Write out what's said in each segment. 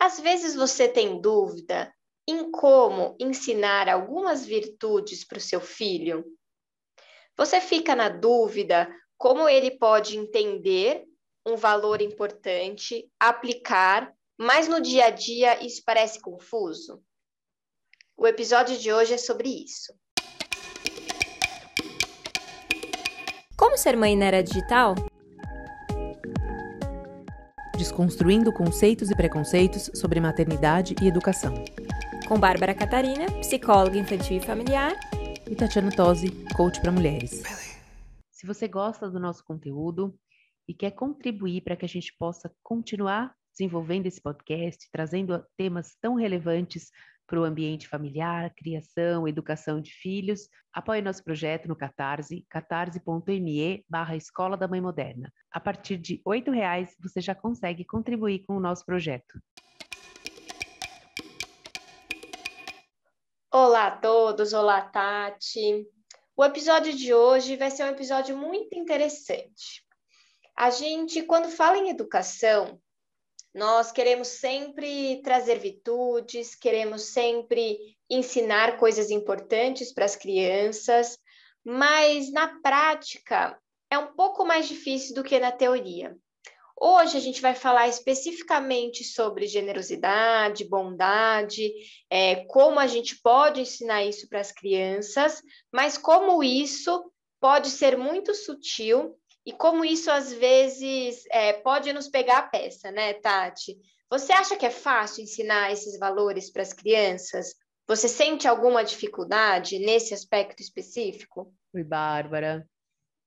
Às vezes você tem dúvida em como ensinar algumas virtudes para o seu filho? Você fica na dúvida como ele pode entender um valor importante, aplicar, mas no dia a dia isso parece confuso? O episódio de hoje é sobre isso. Como ser mãe na era digital? Desconstruindo conceitos e preconceitos sobre maternidade e educação. Com Bárbara Catarina, psicóloga infantil e familiar, e Tatiana Tosi, coach para mulheres. Se você gosta do nosso conteúdo e quer contribuir para que a gente possa continuar desenvolvendo esse podcast, trazendo temas tão relevantes para o ambiente familiar, criação, educação de filhos. Apoie nosso projeto no Catarse, catarse.me barra Escola da Mãe Moderna. A partir de R$ reais você já consegue contribuir com o nosso projeto. Olá a todos, olá Tati. O episódio de hoje vai ser um episódio muito interessante. A gente, quando fala em educação, nós queremos sempre trazer virtudes, queremos sempre ensinar coisas importantes para as crianças, mas na prática é um pouco mais difícil do que na teoria. Hoje a gente vai falar especificamente sobre generosidade, bondade, é, como a gente pode ensinar isso para as crianças, mas como isso pode ser muito sutil e como isso às vezes é, pode nos pegar a peça, né, Tati? Você acha que é fácil ensinar esses valores para as crianças? Você sente alguma dificuldade nesse aspecto específico? Oi, Bárbara.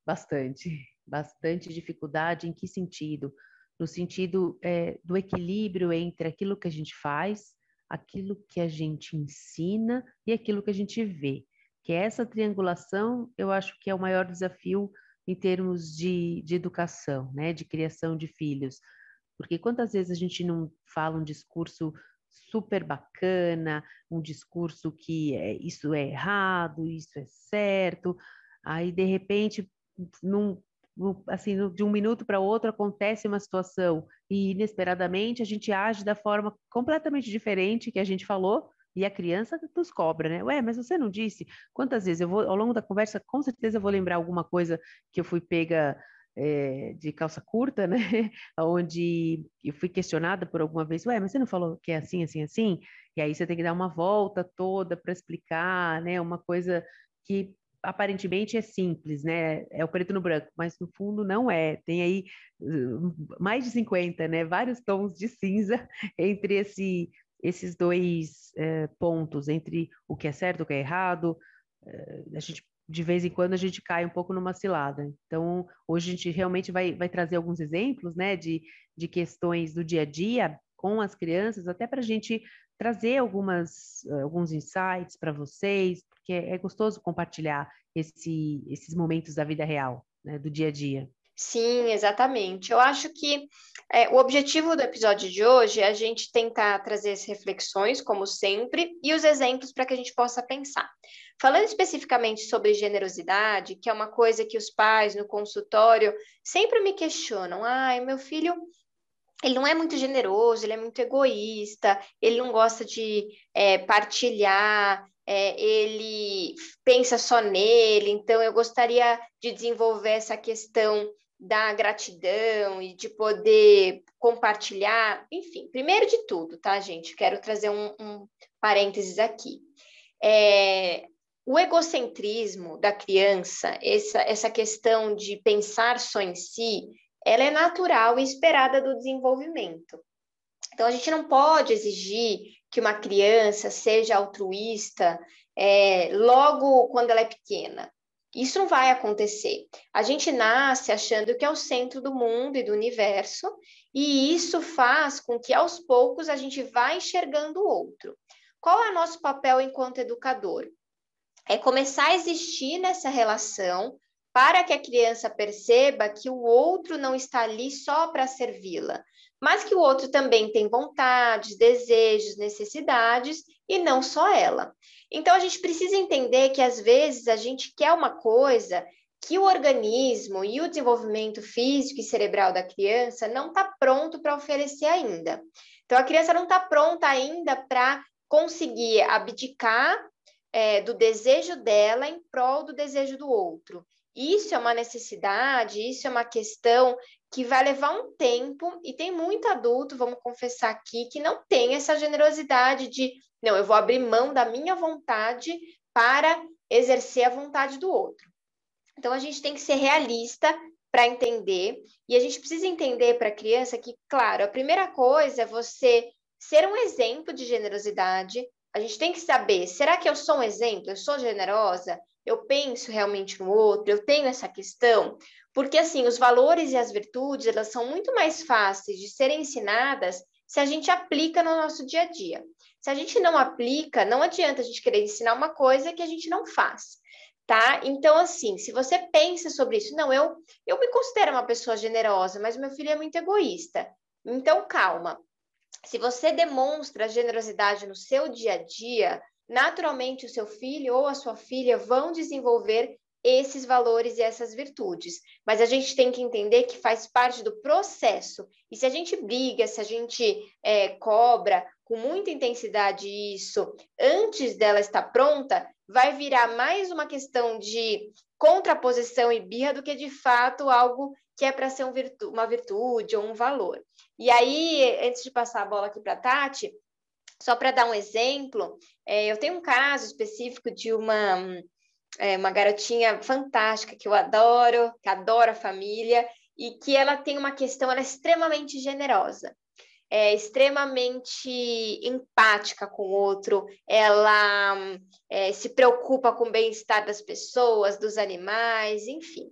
Bastante, bastante dificuldade. Em que sentido? No sentido é, do equilíbrio entre aquilo que a gente faz, aquilo que a gente ensina e aquilo que a gente vê. Que essa triangulação, eu acho que é o maior desafio em termos de, de educação, né, de criação de filhos. Porque quantas vezes a gente não fala um discurso super bacana, um discurso que é, isso é errado, isso é certo, aí de repente, num, assim, de um minuto para outro acontece uma situação e inesperadamente a gente age da forma completamente diferente que a gente falou, e a criança nos cobra, né? Ué, mas você não disse? Quantas vezes eu vou, ao longo da conversa, com certeza eu vou lembrar alguma coisa que eu fui pega é, de calça curta, né? Onde eu fui questionada por alguma vez, ué, mas você não falou que é assim, assim, assim? E aí você tem que dar uma volta toda para explicar, né? Uma coisa que aparentemente é simples, né? É o preto no branco, mas no fundo não é. Tem aí mais de 50, né? Vários tons de cinza entre esse esses dois é, pontos entre o que é certo e o que é errado, é, a gente de vez em quando a gente cai um pouco numa cilada. Então, hoje a gente realmente vai, vai trazer alguns exemplos, né, de, de questões do dia a dia com as crianças, até para a gente trazer algumas, alguns insights para vocês, porque é gostoso compartilhar esse, esses momentos da vida real, né, do dia a dia. Sim, exatamente. Eu acho que é, o objetivo do episódio de hoje é a gente tentar trazer as reflexões, como sempre, e os exemplos para que a gente possa pensar. Falando especificamente sobre generosidade, que é uma coisa que os pais no consultório sempre me questionam: ah, meu filho ele não é muito generoso, ele é muito egoísta, ele não gosta de é, partilhar, é, ele pensa só nele, então eu gostaria de desenvolver essa questão da gratidão e de poder compartilhar, enfim, primeiro de tudo, tá, gente? Quero trazer um, um parênteses aqui. É, o egocentrismo da criança, essa, essa questão de pensar só em si, ela é natural e esperada do desenvolvimento. Então, a gente não pode exigir que uma criança seja altruísta é, logo quando ela é pequena. Isso não vai acontecer. A gente nasce achando que é o centro do mundo e do universo, e isso faz com que aos poucos a gente vá enxergando o outro. Qual é o nosso papel enquanto educador? É começar a existir nessa relação para que a criança perceba que o outro não está ali só para servi-la, mas que o outro também tem vontades, desejos, necessidades e não só ela. Então a gente precisa entender que às vezes a gente quer uma coisa que o organismo e o desenvolvimento físico e cerebral da criança não está pronto para oferecer ainda. Então a criança não está pronta ainda para conseguir abdicar é, do desejo dela em prol do desejo do outro. Isso é uma necessidade, isso é uma questão que vai levar um tempo, e tem muito adulto, vamos confessar aqui, que não tem essa generosidade de, não, eu vou abrir mão da minha vontade para exercer a vontade do outro. Então, a gente tem que ser realista para entender, e a gente precisa entender para a criança que, claro, a primeira coisa é você ser um exemplo de generosidade. A gente tem que saber: será que eu sou um exemplo? Eu sou generosa? Eu penso realmente no outro? Eu tenho essa questão? Porque, assim, os valores e as virtudes, elas são muito mais fáceis de serem ensinadas se a gente aplica no nosso dia a dia. Se a gente não aplica, não adianta a gente querer ensinar uma coisa que a gente não faz tá? Então, assim, se você pensa sobre isso, não, eu, eu me considero uma pessoa generosa, mas meu filho é muito egoísta. Então, calma. Se você demonstra generosidade no seu dia a dia, naturalmente o seu filho ou a sua filha vão desenvolver esses valores e essas virtudes. Mas a gente tem que entender que faz parte do processo. E se a gente briga, se a gente é, cobra com muita intensidade isso antes dela estar pronta, vai virar mais uma questão de contraposição e birra do que de fato algo que é para ser um virtu uma virtude ou um valor. E aí, antes de passar a bola aqui para a Tati, só para dar um exemplo, é, eu tenho um caso específico de uma, é, uma garotinha fantástica que eu adoro, que adora a família, e que ela tem uma questão, ela é extremamente generosa é extremamente empática com o outro, ela é, se preocupa com o bem-estar das pessoas, dos animais, enfim.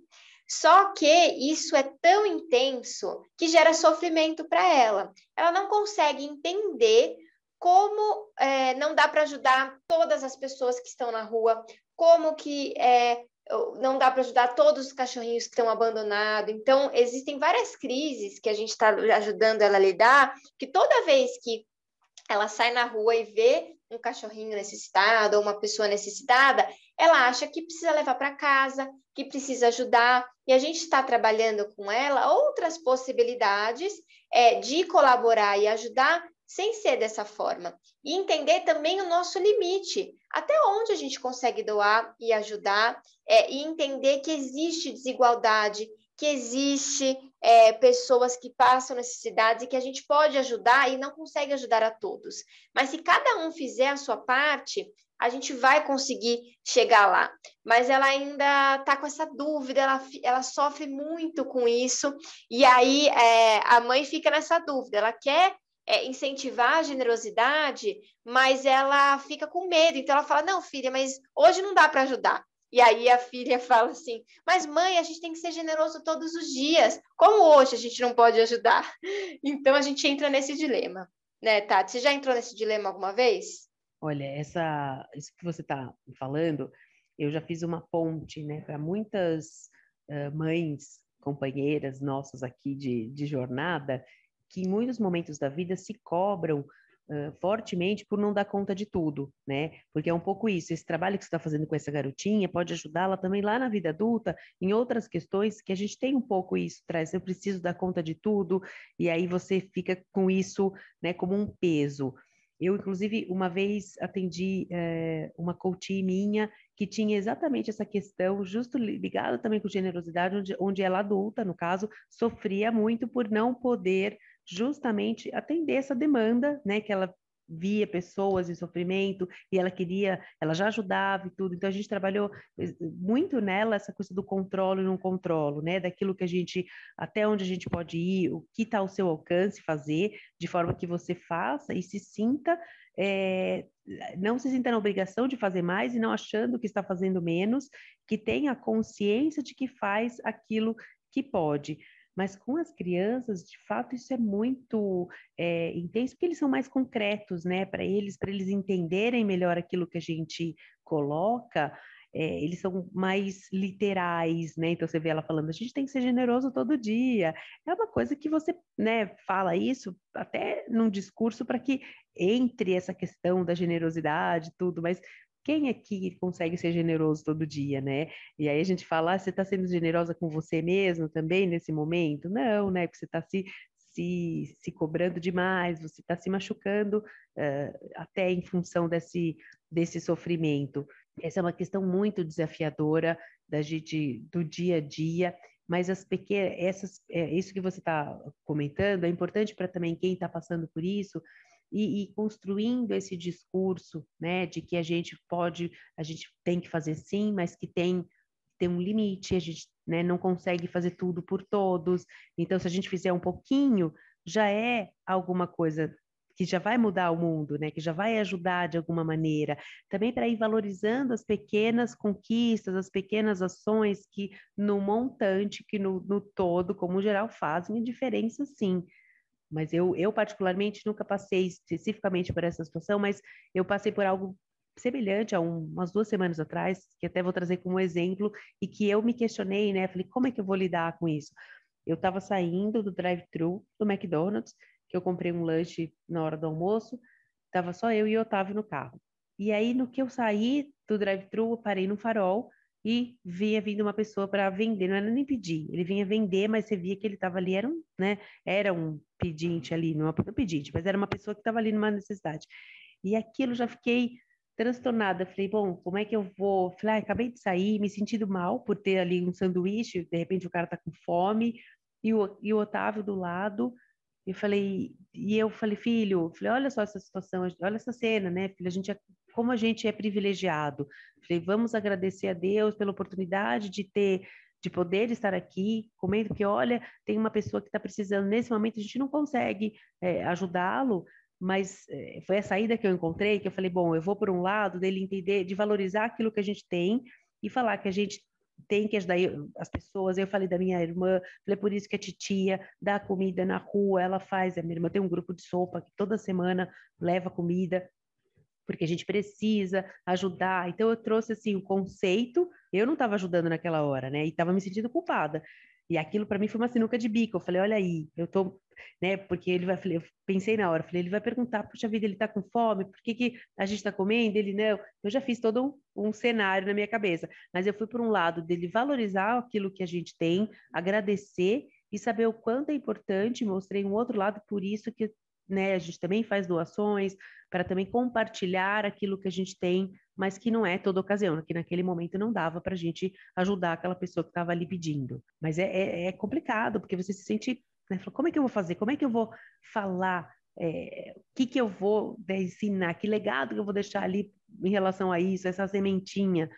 Só que isso é tão intenso que gera sofrimento para ela. Ela não consegue entender como é, não dá para ajudar todas as pessoas que estão na rua, como que é, não dá para ajudar todos os cachorrinhos que estão abandonados. Então, existem várias crises que a gente está ajudando ela a lidar, que toda vez que ela sai na rua e vê um cachorrinho necessitado ou uma pessoa necessitada, ela acha que precisa levar para casa, que precisa ajudar, e a gente está trabalhando com ela outras possibilidades é, de colaborar e ajudar sem ser dessa forma. E entender também o nosso limite, até onde a gente consegue doar e ajudar, é, e entender que existe desigualdade, que existe é, pessoas que passam necessidades e que a gente pode ajudar e não consegue ajudar a todos. Mas se cada um fizer a sua parte, a gente vai conseguir chegar lá. Mas ela ainda está com essa dúvida, ela, ela sofre muito com isso, e aí é, a mãe fica nessa dúvida, ela quer é, incentivar a generosidade, mas ela fica com medo. Então ela fala: Não, filha, mas hoje não dá para ajudar. E aí a filha fala assim: Mas mãe, a gente tem que ser generoso todos os dias. Como hoje a gente não pode ajudar? Então a gente entra nesse dilema, né, Tati? Você já entrou nesse dilema alguma vez? Olha, essa, isso que você está falando, eu já fiz uma ponte, né, para muitas uh, mães, companheiras nossas aqui de, de jornada, que em muitos momentos da vida se cobram uh, fortemente por não dar conta de tudo, né? Porque é um pouco isso, esse trabalho que você está fazendo com essa garotinha pode ajudá-la também lá na vida adulta, em outras questões que a gente tem um pouco isso, traz, eu preciso dar conta de tudo, e aí você fica com isso, né, como um peso. Eu, inclusive, uma vez atendi é, uma coach minha que tinha exatamente essa questão, justo ligada também com generosidade, onde, onde ela adulta, no caso, sofria muito por não poder justamente atender essa demanda, né, que ela via pessoas em sofrimento e ela queria, ela já ajudava e tudo. Então a gente trabalhou eh, muito nela essa coisa do controle e não controlo, né? Daquilo que a gente, até onde a gente pode ir, o que está ao seu alcance fazer, de forma que você faça e se sinta, é, não se sinta na obrigação de fazer mais e não achando que está fazendo menos, que tenha consciência de que faz aquilo que pode. Mas com as crianças, de fato, isso é muito é, intenso, porque eles são mais concretos, né? Para eles, para eles entenderem melhor aquilo que a gente coloca, é, eles são mais literais, né? Então você vê ela falando, a gente tem que ser generoso todo dia. É uma coisa que você, né, fala isso até num discurso para que entre essa questão da generosidade, tudo, mas quem aqui consegue ser generoso todo dia, né? E aí a gente fala, ah, você está sendo generosa com você mesmo também nesse momento? Não, né? Porque você está se, se, se cobrando demais, você está se machucando uh, até em função desse, desse sofrimento. Essa é uma questão muito desafiadora da gente, do dia a dia, mas as pequenas, essas, é, isso que você está comentando é importante para também quem está passando por isso e, e, construindo esse discurso, né, de que a gente pode, a gente tem que fazer sim, mas que tem tem um limite, a gente né, não consegue fazer tudo por todos. Então, se a gente fizer um pouquinho, já é alguma coisa que já vai mudar o mundo, né? Que já vai ajudar de alguma maneira. Também para ir valorizando as pequenas conquistas, as pequenas ações que no montante, que no, no todo, como geral, fazem a diferença, sim. Mas eu, eu particularmente nunca passei especificamente por essa situação, mas eu passei por algo semelhante há um, umas duas semanas atrás, que até vou trazer como exemplo, e que eu me questionei, né? Falei, como é que eu vou lidar com isso? Eu estava saindo do drive-thru do McDonald's, que eu comprei um lanche na hora do almoço, estava só eu e o Otávio no carro. E aí, no que eu saí do drive-thru, parei no farol e via vindo uma pessoa para vender, não era nem pedir, ele vinha vender, mas você via que ele estava ali, era um, né, era um pedinte ali, não, não pedinte, mas era uma pessoa que estava ali numa necessidade. E aquilo já fiquei transtornada. Falei, bom, como é que eu vou? Falei, ah, acabei de sair, me sentindo mal por ter ali um sanduíche, de repente o cara tá com fome, e o, e o Otávio do lado. Eu falei, e eu falei, filho, falei, olha só essa situação, olha essa cena, né, filho? A gente é, como a gente é privilegiado. Falei, vamos agradecer a Deus pela oportunidade de ter de poder estar aqui comendo, porque olha, tem uma pessoa que está precisando nesse momento, a gente não consegue é, ajudá-lo, mas é, foi a saída que eu encontrei, que eu falei, bom, eu vou por um lado dele entender, de valorizar aquilo que a gente tem e falar que a gente tem que ajudar as pessoas. Eu falei da minha irmã, falei por isso que a titia dá comida na rua, ela faz, a minha irmã tem um grupo de sopa que toda semana leva comida, porque a gente precisa ajudar. Então eu trouxe assim o conceito, eu não estava ajudando naquela hora, né? E estava me sentindo culpada. E aquilo para mim foi uma sinuca de bico. Eu falei, olha aí, eu tô, né? Porque ele vai, eu pensei na hora, falei, ele vai perguntar, puxa vida, ele tá com fome, por que, que a gente tá comendo? Ele não. Eu já fiz todo um, um cenário na minha cabeça, mas eu fui por um lado dele valorizar aquilo que a gente tem, agradecer e saber o quanto é importante. Mostrei um outro lado, por isso que né, a gente também faz doações para também compartilhar aquilo que a gente tem mas que não é toda ocasião, que naquele momento não dava para a gente ajudar aquela pessoa que estava ali pedindo. Mas é, é, é, complicado, porque você se sente, né, como é que eu vou fazer? Como é que eu vou falar? É, o que, que eu vou né, ensinar? Que legado que eu vou deixar ali em relação a isso, essa sementinha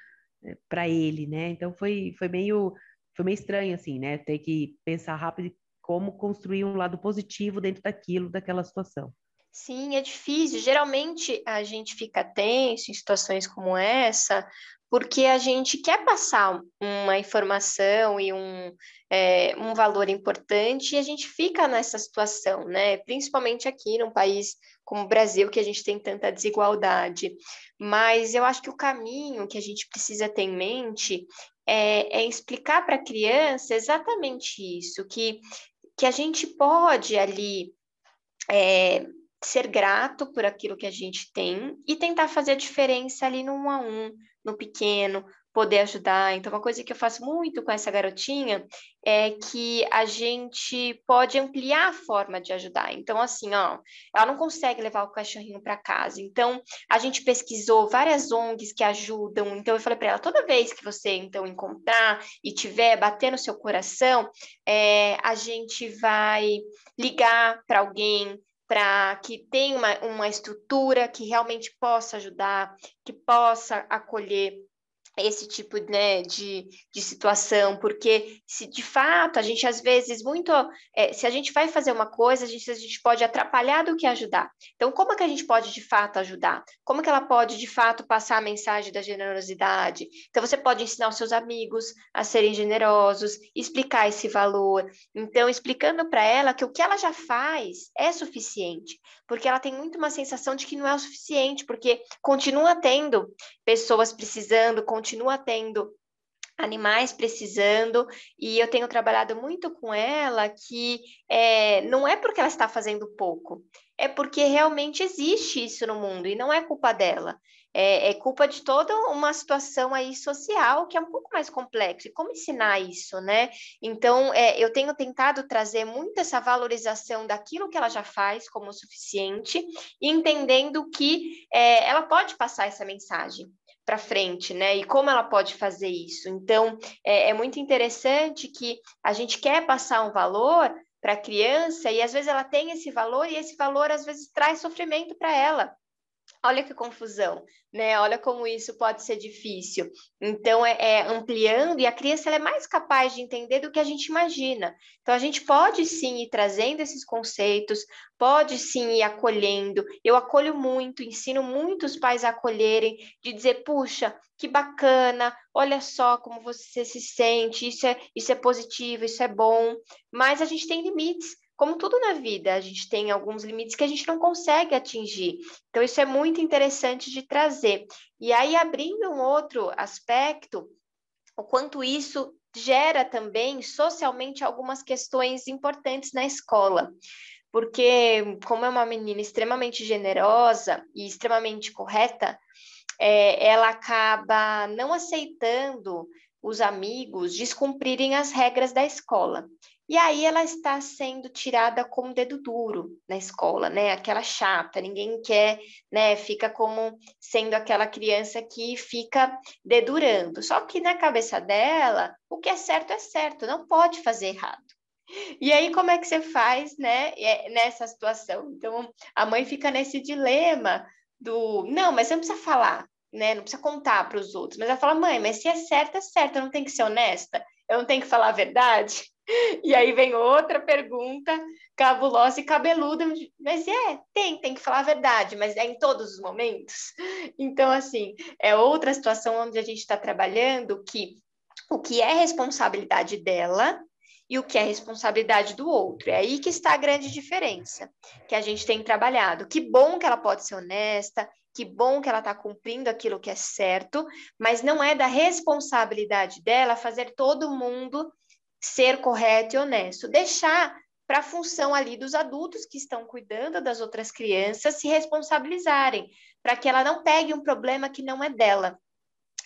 é, para ele, né? Então foi, foi meio foi meio estranho assim, né? Ter que pensar rápido como construir um lado positivo dentro daquilo, daquela situação. Sim, é difícil. Geralmente a gente fica tenso em situações como essa, porque a gente quer passar uma informação e um, é, um valor importante e a gente fica nessa situação, né? Principalmente aqui num país como o Brasil, que a gente tem tanta desigualdade. Mas eu acho que o caminho que a gente precisa ter em mente é, é explicar para a criança exatamente isso, que, que a gente pode ali. É, ser grato por aquilo que a gente tem e tentar fazer a diferença ali no um a um, no pequeno, poder ajudar. Então, uma coisa que eu faço muito com essa garotinha é que a gente pode ampliar a forma de ajudar. Então, assim, ó, ela não consegue levar o cachorrinho para casa. Então, a gente pesquisou várias ONGs que ajudam. Então, eu falei para ela: toda vez que você então encontrar e tiver bater no seu coração, é, a gente vai ligar para alguém para que tenha uma, uma estrutura que realmente possa ajudar, que possa acolher esse tipo né, de, de situação, porque se de fato a gente às vezes muito, é, se a gente vai fazer uma coisa, a gente, a gente pode atrapalhar do que ajudar. Então, como é que a gente pode de fato ajudar? Como é que ela pode de fato passar a mensagem da generosidade? Então, você pode ensinar os seus amigos a serem generosos, explicar esse valor. Então, explicando para ela que o que ela já faz é suficiente, porque ela tem muito uma sensação de que não é o suficiente, porque continua tendo pessoas precisando, continua tendo animais precisando, e eu tenho trabalhado muito com ela que é, não é porque ela está fazendo pouco, é porque realmente existe isso no mundo e não é culpa dela. É, é, culpa de toda uma situação aí social que é um pouco mais complexo. E como ensinar isso, né? Então, é, eu tenho tentado trazer muito essa valorização daquilo que ela já faz como suficiente, entendendo que é, ela pode passar essa mensagem para frente, né? E como ela pode fazer isso. Então, é, é muito interessante que a gente quer passar um valor para a criança e às vezes ela tem esse valor e esse valor às vezes traz sofrimento para ela. Olha que confusão, né? Olha como isso pode ser difícil. Então, é, é ampliando, e a criança é mais capaz de entender do que a gente imagina. Então, a gente pode sim ir trazendo esses conceitos, pode sim ir acolhendo. Eu acolho muito, ensino muitos pais a acolherem, de dizer, puxa, que bacana, olha só como você se sente, isso é, isso é positivo, isso é bom. Mas a gente tem limites como tudo na vida, a gente tem alguns limites que a gente não consegue atingir. Então, isso é muito interessante de trazer. E aí, abrindo um outro aspecto, o quanto isso gera também socialmente algumas questões importantes na escola. Porque, como é uma menina extremamente generosa e extremamente correta, é, ela acaba não aceitando os amigos descumprirem as regras da escola. E aí ela está sendo tirada como dedo duro na escola, né? Aquela chata, ninguém quer, né? Fica como sendo aquela criança que fica dedurando. Só que na cabeça dela, o que é certo é certo, não pode fazer errado. E aí, como é que você faz, né, é, nessa situação? Então, a mãe fica nesse dilema do, não, mas você não precisa falar, né, não precisa contar para os outros, mas ela fala, mãe, mas se é certo, é certo, eu não tenho que ser honesta, eu não tenho que falar a verdade. E aí vem outra pergunta cabulosa e cabeluda, mas é, tem, tem que falar a verdade, mas é em todos os momentos. Então, assim, é outra situação onde a gente está trabalhando que o que é responsabilidade dela e o que é responsabilidade do outro. É aí que está a grande diferença que a gente tem trabalhado. Que bom que ela pode ser honesta, que bom que ela está cumprindo aquilo que é certo, mas não é da responsabilidade dela fazer todo mundo ser correto e honesto, deixar para a função ali dos adultos que estão cuidando das outras crianças se responsabilizarem, para que ela não pegue um problema que não é dela.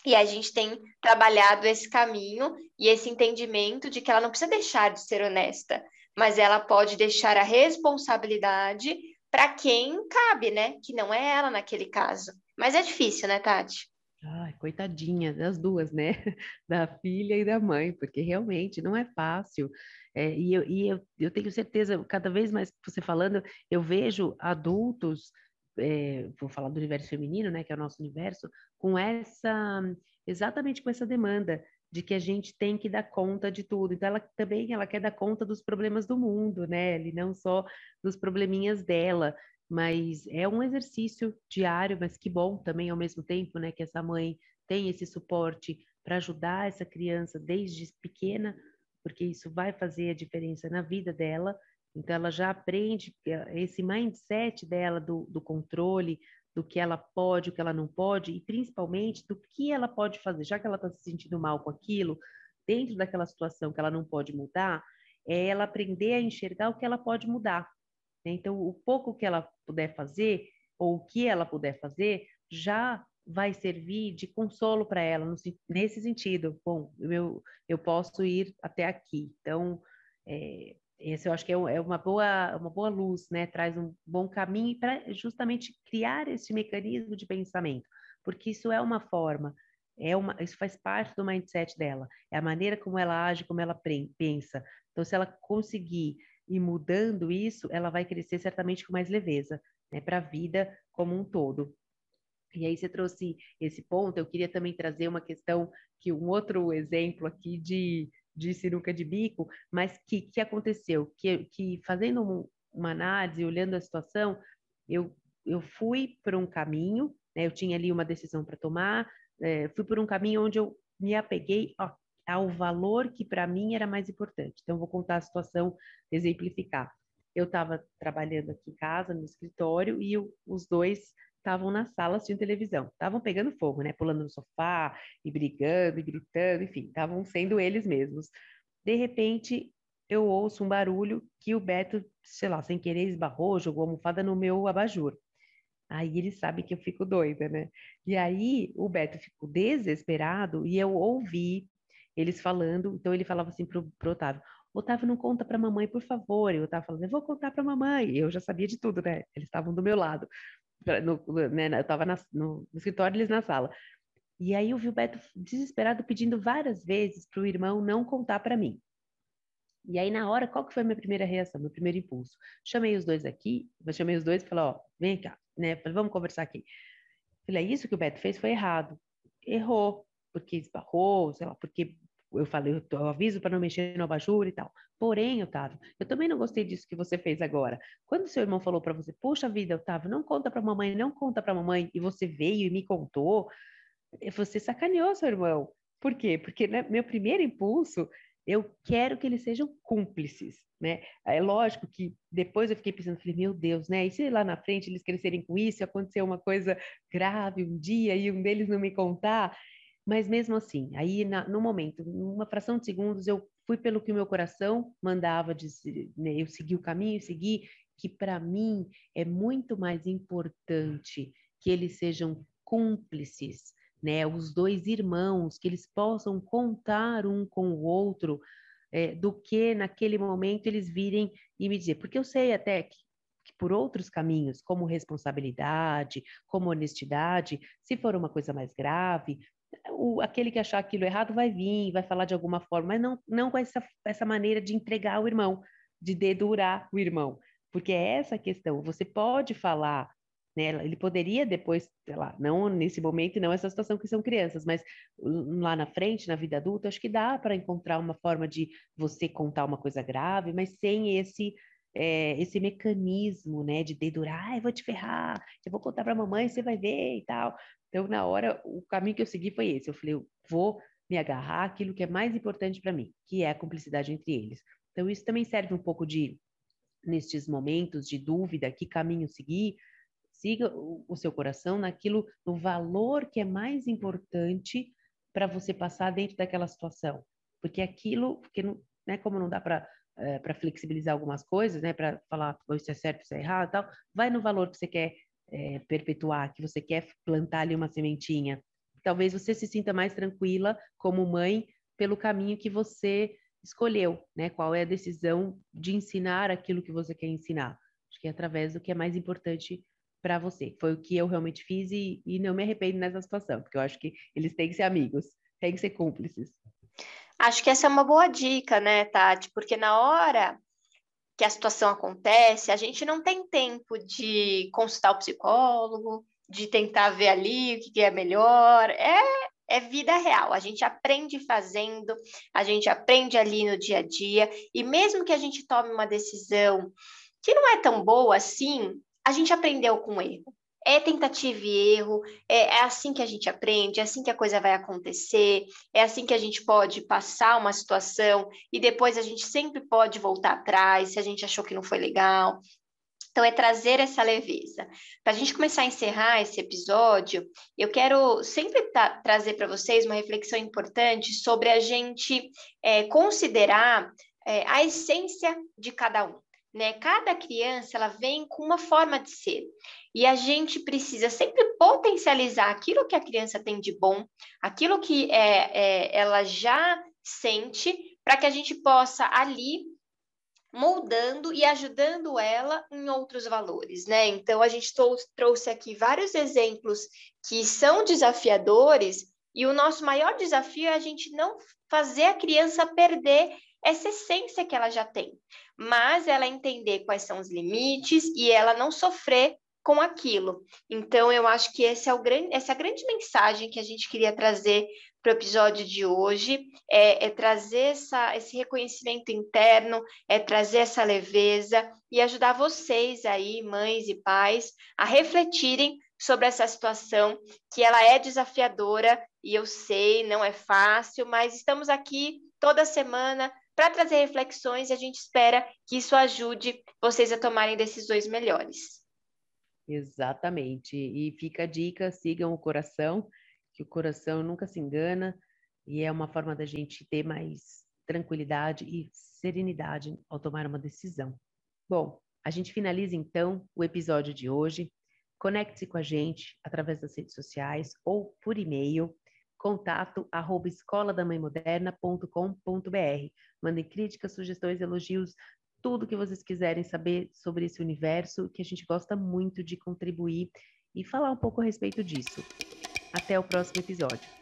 E a gente tem trabalhado esse caminho e esse entendimento de que ela não precisa deixar de ser honesta, mas ela pode deixar a responsabilidade para quem cabe, né? Que não é ela naquele caso. Mas é difícil, né, Tati? Ai, coitadinha das duas, né? Da filha e da mãe, porque realmente não é fácil. É, e eu, e eu, eu tenho certeza, cada vez mais você falando, eu vejo adultos, é, vou falar do universo feminino, né, que é o nosso universo, com essa, exatamente com essa demanda de que a gente tem que dar conta de tudo. Então, ela também ela quer dar conta dos problemas do mundo, né? E não só dos probleminhas dela mas é um exercício diário, mas que bom também ao mesmo tempo, né, que essa mãe tem esse suporte para ajudar essa criança desde pequena, porque isso vai fazer a diferença na vida dela. Então, ela já aprende esse mindset dela do, do controle, do que ela pode, o que ela não pode, e principalmente do que ela pode fazer, já que ela está se sentindo mal com aquilo, dentro daquela situação que ela não pode mudar, é ela aprender a enxergar o que ela pode mudar. Né? Então, o pouco que ela puder fazer, ou o que ela puder fazer, já vai servir de consolo para ela, no, nesse sentido. Bom, eu, eu posso ir até aqui. Então, é, esse eu acho que é, é uma boa, uma boa luz, né? Traz um bom caminho para justamente criar esse mecanismo de pensamento, porque isso é uma forma, é uma, isso faz parte do mindset dela, é a maneira como ela age, como ela pensa. Então, se ela conseguir e mudando isso, ela vai crescer certamente com mais leveza, né, para a vida como um todo. E aí você trouxe esse ponto, eu queria também trazer uma questão que um outro exemplo aqui de, de sinuca de bico, mas que, que aconteceu? Que, que fazendo um, uma análise, olhando a situação, eu, eu fui por um caminho, né, eu tinha ali uma decisão para tomar, é, fui por um caminho onde eu me apeguei ao valor que para mim era mais importante. Então, vou contar a situação, exemplificar. Eu estava trabalhando aqui em casa, no escritório, e eu, os dois estavam na sala assistindo televisão. Estavam pegando fogo, né? Pulando no sofá e brigando e gritando, enfim, estavam sendo eles mesmos. De repente, eu ouço um barulho que o Beto, sei lá, sem querer esbarrou, jogou almofada no meu abajur. Aí ele sabe que eu fico doida, né? E aí o Beto ficou desesperado e eu ouvi eles falando. Então ele falava assim pro, pro Otávio: Otávio, não conta pra mamãe, por favor. E o Otávio falando: Eu vou contar pra mamãe. Eu já sabia de tudo, né? Eles estavam do meu lado. No, né? Eu estava no, no escritório, eles na sala. E aí eu vi o Beto desesperado pedindo várias vezes para o irmão não contar para mim. E aí, na hora, qual que foi a minha primeira reação, meu primeiro impulso? Chamei os dois aqui, chamei os dois e falei, ó, vem cá, né? Falei, vamos conversar aqui. Falei, é isso que o Beto fez foi errado. Errou, porque esbarrou, sei lá, porque eu falei, eu aviso para não mexer no abajur e tal. Porém, Otávio, eu também não gostei disso que você fez agora. Quando seu irmão falou para você, puxa vida, Otávio, não conta para mamãe, não conta para mamãe, e você veio e me contou, você sacaneou seu irmão. Por quê? Porque né, meu primeiro impulso eu quero que eles sejam cúmplices, né? É lógico que depois eu fiquei pensando, falei, meu Deus, né? E se lá na frente eles crescerem com isso, acontecer uma coisa grave um dia e um deles não me contar? Mas mesmo assim, aí na, no momento, numa fração de segundos, eu fui pelo que o meu coração mandava, né? eu segui o caminho, segui, que para mim é muito mais importante que eles sejam cúmplices né? Os dois irmãos, que eles possam contar um com o outro, é, do que naquele momento eles virem e me dizer, porque eu sei até que, que por outros caminhos, como responsabilidade, como honestidade, se for uma coisa mais grave, o, aquele que achar aquilo errado vai vir, vai falar de alguma forma, mas não, não com essa, essa maneira de entregar o irmão, de dedurar o irmão. Porque é essa a questão. Você pode falar né? Ele poderia depois, sei lá, não nesse momento não essa situação que são crianças, mas lá na frente, na vida adulta, acho que dá para encontrar uma forma de você contar uma coisa grave, mas sem esse é, esse mecanismo, né, de dedurar, ah, eu vou te ferrar, eu vou contar para a mamãe, você vai ver e tal. Então, na hora, o caminho que eu segui foi esse. Eu falei, eu vou me agarrar àquilo que é mais importante para mim, que é a cumplicidade entre eles. Então, isso também serve um pouco de, nestes momentos de dúvida, que caminho seguir, siga o, seu coração naquilo, no valor que é mais importante para você passar dentro daquela situação. Porque aquilo, porque não, né, como não dá para é, para flexibilizar algumas coisas, né, para falar isso é certo, isso é errado, tal, vai no valor que você quer é, perpetuar, que você quer plantar ali uma sementinha. Talvez você se sinta mais tranquila como mãe pelo caminho que você escolheu, né? Qual é a decisão de ensinar aquilo que você quer ensinar? Acho que é através do que é mais importante para você. Foi o que eu realmente fiz e, e não me arrependo nessa situação, porque eu acho que eles têm que ser amigos, têm que ser cúmplices. Acho que essa é uma boa dica, né, Tati? Porque na hora que a situação acontece, a gente não tem tempo de consultar o psicólogo, de tentar ver ali o que é melhor. É, é vida real. A gente aprende fazendo, a gente aprende ali no dia a dia, e mesmo que a gente tome uma decisão que não é tão boa assim, a gente aprendeu com o erro. É tentativa e erro, é, é, assim que a gente aprende, é assim que a coisa vai acontecer, é assim que a gente pode passar uma situação e depois a gente sempre pode voltar atrás se a gente achou que não foi legal. Então, é trazer essa leveza. Para a gente começar a encerrar esse episódio, eu quero sempre trazer para vocês uma reflexão importante sobre a gente é, considerar é, a essência de cada um né? Cada criança ela vem com uma forma de ser e a gente precisa sempre potencializar aquilo que a criança tem de bom, aquilo que é, é ela já sente, para que a gente possa ali moldando e ajudando ela em outros valores, né? Então a gente trouxe aqui vários exemplos que são desafiadores e o nosso maior desafio é a gente não fazer a criança perder essa essência que ela já tem, mas ela entender quais são os limites e ela não sofrer com aquilo. Então, eu acho que esse é o grande, essa é a grande mensagem que a gente queria trazer para o episódio de hoje, é, é trazer essa, esse reconhecimento interno, é trazer essa leveza e ajudar vocês aí, mães e pais, a refletirem sobre essa situação que ela é desafiadora e eu sei, não é fácil, mas estamos aqui toda semana para trazer reflexões e a gente espera que isso ajude vocês a tomarem decisões melhores. Exatamente. E fica a dica: sigam o coração, que o coração nunca se engana e é uma forma da gente ter mais tranquilidade e serenidade ao tomar uma decisão. Bom, a gente finaliza então o episódio de hoje. Conecte-se com a gente através das redes sociais ou por e-mail contato arroba escoladamãemoderna.com.br. Mandem críticas, sugestões, elogios, tudo que vocês quiserem saber sobre esse universo, que a gente gosta muito de contribuir e falar um pouco a respeito disso. Até o próximo episódio.